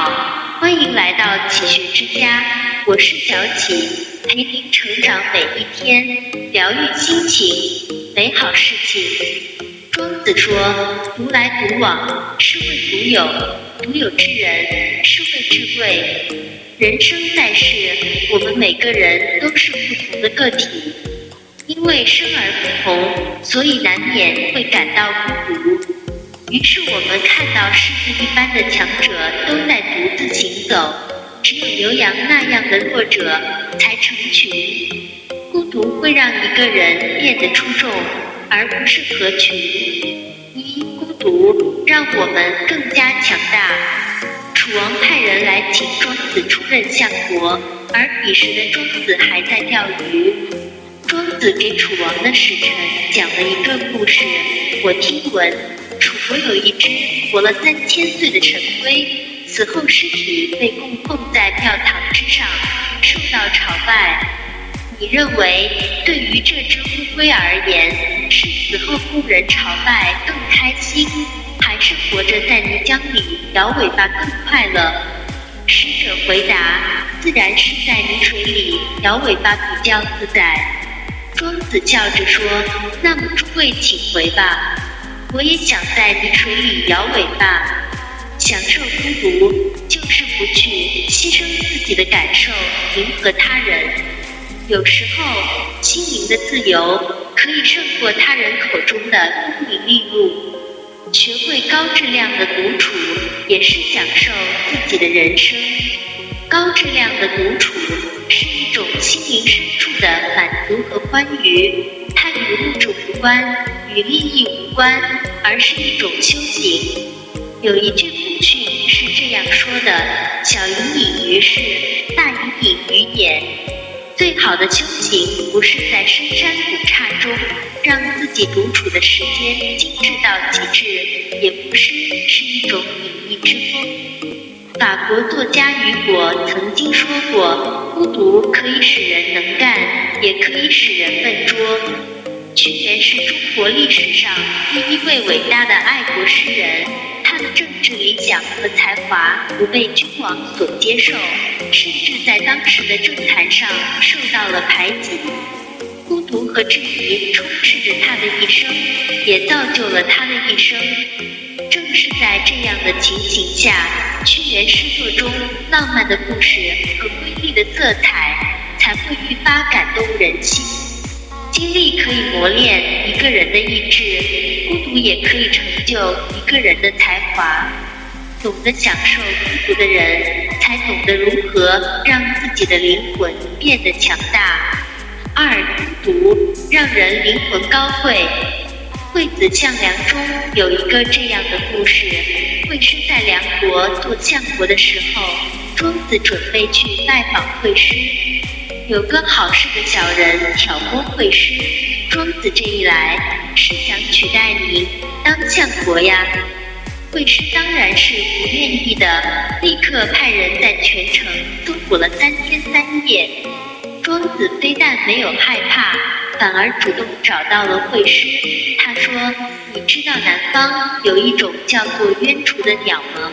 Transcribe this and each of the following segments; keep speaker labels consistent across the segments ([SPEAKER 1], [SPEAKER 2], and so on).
[SPEAKER 1] 好，欢迎来到启学之家，我是小启，陪您成长每一天，疗愈心情，美好事情。庄子说：“独来独往是为独有，独有之人是为智贵。”人生在世，我们每个人都是不同的个体，因为生而不同，所以难免会感到孤独。于是我们看到狮子一般的强者都在独自行走，只有牛羊那样的弱者才成群。孤独会让一个人变得出众，而不是合群。一孤独让我们更加强大。楚王派人来请庄子出任相国，而彼时的庄子还在钓鱼。庄子给楚王的使臣讲了一个故事，我听闻。楚国有一只活了三千岁的神龟，死后尸体被供奉在庙堂之上，受到朝拜。你认为，对于这只乌龟而言，是死后供人朝拜更开心，还是活着在泥浆里摇尾巴更快乐？使者回答：自然是在泥水里摇尾巴比较自在。庄子笑着说：那么诸位请回吧。我也想在泥水里摇尾巴，享受孤独，就是不去牺牲自己的感受，迎合他人。有时候，心灵的自由可以胜过他人口中的功名利禄。学会高质量的独处，也是享受自己的人生。高质量的独处是一种心灵深处的满足和欢愉，它与物质无关。与利益无关，而是一种修行。有一句古训是这样说的：“小隐隐于市，大隐隐于野。”最好的修行不是在深山古刹中让自己独处的时间精致到极致，也不是是一种隐逸之风。法国作家雨果曾经说过：“孤独可以使人能干，也可以使人笨拙。”屈原是中国历史上第一位伟大的爱国诗人，他的政治理想和才华不被君王所接受，甚至在当时的政坛上受到了排挤。孤独和质疑充斥着他的一生，也造就了他的一生。正是在这样的情形下，屈原诗作中浪漫的故事和瑰丽的色彩才会愈发感动人心。经历可以磨练一个人的意志，孤独也可以成就一个人的才华。懂得享受孤独的人，才懂得如何让自己的灵魂变得强大。二，孤独让人灵魂高贵。《惠子项梁》中有一个这样的故事：惠施在梁国做相国的时候，庄子准备去拜访惠施。有个好事的小人挑拨会师，庄子这一来是想取代您当相国呀。会师当然是不愿意的，立刻派人在全城搜捕了三天三夜。庄子非但没有害怕，反而主动找到了会师。他说：“你知道南方有一种叫做鸢雏的鸟吗？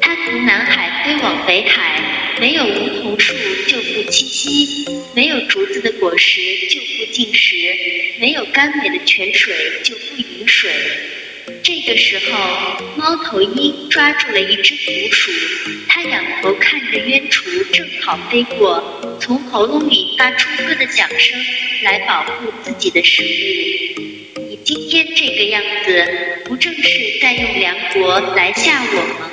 [SPEAKER 1] 它从南海飞往北海。”没有梧桐树就不栖息，没有竹子的果实就不进食，没有甘美的泉水就不饮水。这个时候，猫头鹰抓住了一只捕鼠，它仰头看着鸢雏正好飞过，从喉咙里发出咯的响声来保护自己的食物。你今天这个样子，不正是在用梁国来吓我吗？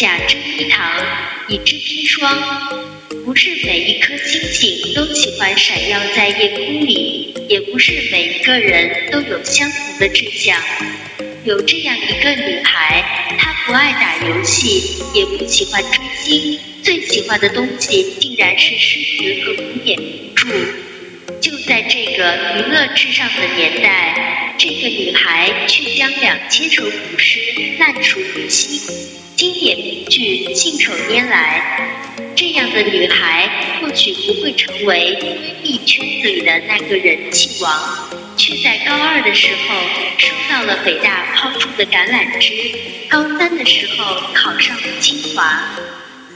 [SPEAKER 1] 甲真一堂，以之砒霜。不是每一颗星星都喜欢闪耀在夜空里，也不是每一个人都有相同的志向。有这样一个女孩，她不爱打游戏，也不喜欢追星，最喜欢的东西竟然是诗词和古典名著。就在这个娱乐至上的年代，这个女孩却将两千首古诗烂熟于心。经典名句信手拈来。这样的女孩或许不会成为闺蜜圈子里的那个人气王，却在高二的时候收到了北大抛出的橄榄枝，高三的时候考上了清华。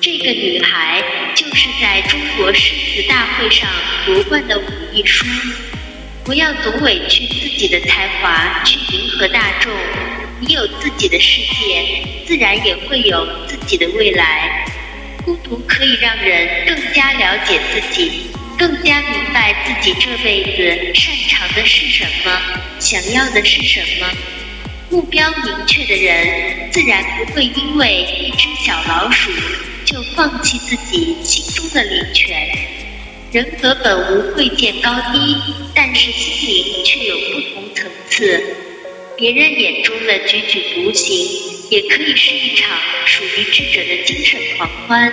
[SPEAKER 1] 这个女孩就是在中国诗词大会上夺冠的武亦姝。不要总委屈自己的才华去迎合大众，你有自己的世界，自然也会有自己的未来。孤独可以让人更加了解自己，更加明白自己这辈子擅长的是什么，想要的是什么。目标明确的人，自然不会因为一只小老鼠就放弃自己心中的领权。人格本无贵贱高低，但是心灵却有不同层次。别人眼中的踽踽独行。也可以是一场属于智者的精神狂欢。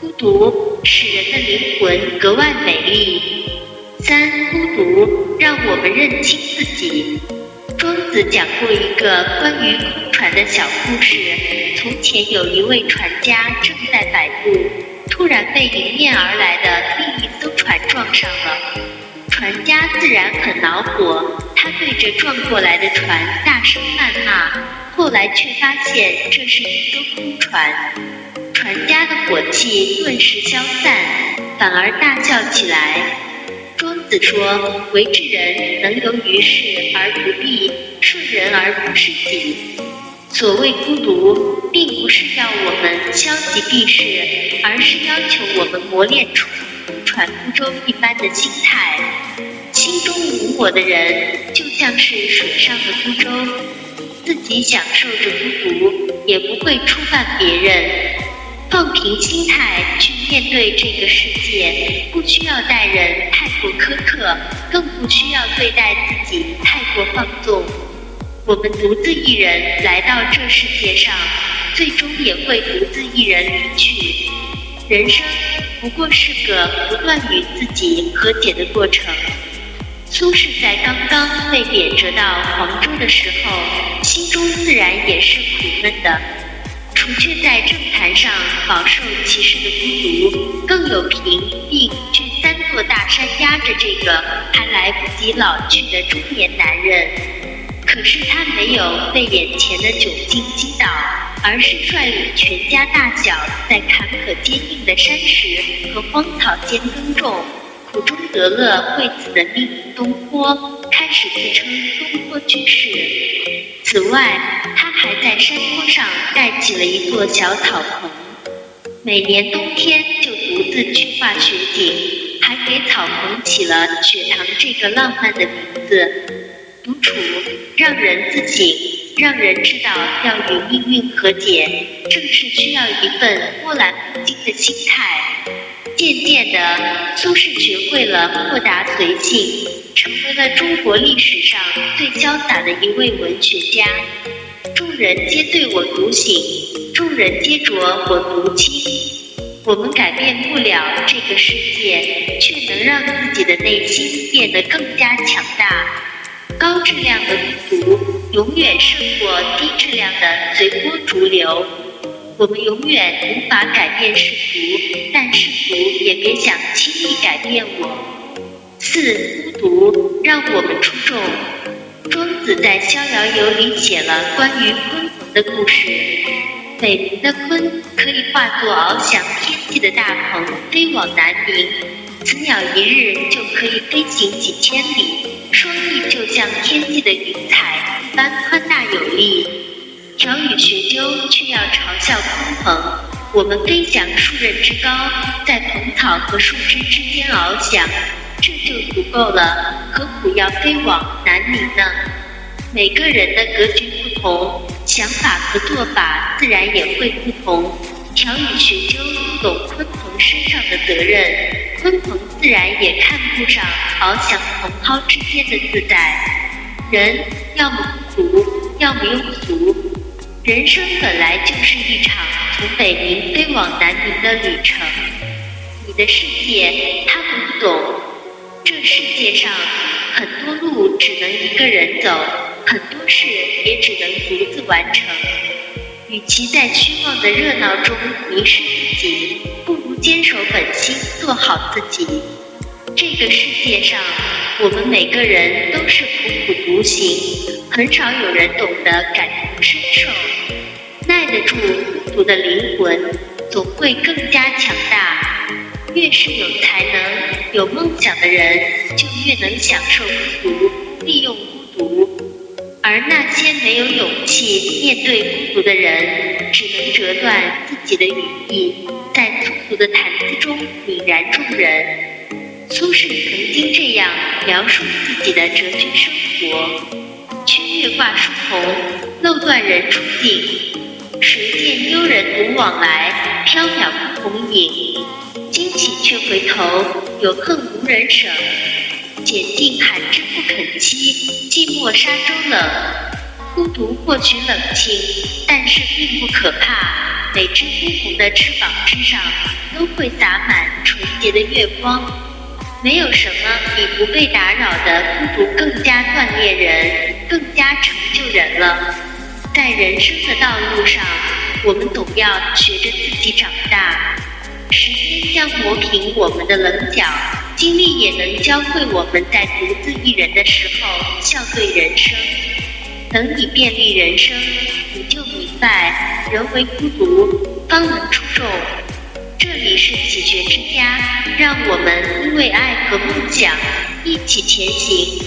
[SPEAKER 1] 孤独使人的灵魂格外美丽。三，孤独让我们认清自己。庄子讲过一个关于空船的小故事。从前有一位船家正在摆渡，突然被迎面而来的另一艘船撞上了。船家自然很恼火，他对着撞过来的船大声谩骂。后来却发现这是一艘空船，船家的火气顿时消散，反而大叫起来。庄子说：“为之人能由于事而不避，顺人而不是己。”所谓孤独，并不是要我们消极避世，而是要求我们磨练出如船孤舟一般的心态。心中无我的人，就像是水上的孤舟。自己享受着孤独，也不会触犯别人。放平心态去面对这个世界，不需要待人太过苛刻，更不需要对待自己太过放纵。我们独自一人来到这世界上，最终也会独自一人离去。人生不过是个不断与自己和解的过程。苏轼在刚刚被贬谪到黄州的时候，心中自然也是苦闷的。除却在政坛上饱受歧视的孤独，更有贫病却三座大山压着这个还来不及老去的中年男人。可是他没有被眼前的窘境击倒，而是率领全家大小在坎坷坚硬的山石和荒草间耕种。苦中得乐，惠子的命东坡开始自称东坡居士。此外，他还在山坡上盖起了一座小草棚，每年冬天就独自去画雪景，还给草棚起了“雪堂”这个浪漫的名字。独处让人自省，让人知道要与命运和解，正是需要一份波澜不惊的心态。渐渐的，苏轼学会了豁达随性，成为了中国历史上最潇洒的一位文学家。众人皆对我独醒，众人皆浊我独清。我们改变不了这个世界，却能让自己的内心变得更加强大。高质量的孤独，永远胜过低质量的随波逐流。我们永远无法改变世俗，但世俗也别想轻易改变我。四孤独让我们出众。庄子在《逍遥游》里写了关于鲲鹏的故事。北冥的鲲可以化作翱翔天际的大鹏，飞往南冥。此鸟一日就可以飞行几千里，双翼就像天际的云彩一般宽大有力。鸟语学究却要嘲笑鲲鹏。我们飞翔数仞之高，在蓬草和树枝之间翱翔，这就足够了，何苦要飞往南冥呢？每个人的格局不同，想法和做法自然也会不同。鸟语学究懂鲲鹏身上的责任，鲲鹏自然也看不上翱翔蓬蒿之间的自在。人要么孤独，要么庸俗。人生本来就是一场从北冥飞往南冥的旅程。你的世界他不懂，这世界上很多路只能一个人走，很多事也只能独自完成。与其在虚妄的热闹中迷失自己，不如坚守本心，做好自己。这个世界上，我们每个人都是苦苦独行，很少有人懂得感同身受。耐得住孤独的灵魂，总会更加强大。越是有才能、有梦想的人，就越能享受孤独，利用孤独。而那些没有勇气面对孤独的人，只能折断自己的羽翼，在粗俗的谈资中泯然众人。苏轼曾经这样描述自己的谪居生活：缺月挂疏桐，漏断人初定。谁见幽人独往来，缥缈不同影。惊起却回头，有恨无人省。拣尽寒枝不肯栖，寂寞沙洲冷。孤独或许冷清，但是并不可怕。每只孤鸿的翅膀之上，都会洒满纯洁的月光。没有什么比不被打扰的孤独更加锻炼人，更加成就人了。在人生的道路上，我们总要学着自己长大。时间将磨平我们的棱角。经历也能教会我们在独自一人的时候笑对人生。等你遍历人生，你就明白，人为孤独，方能出众。这里是启学之家，让我们因为爱和梦想一起前行。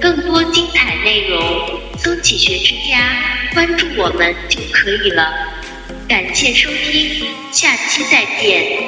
[SPEAKER 1] 更多精彩内容，搜“启学之家”，关注我们就可以了。感谢收听，下期再见。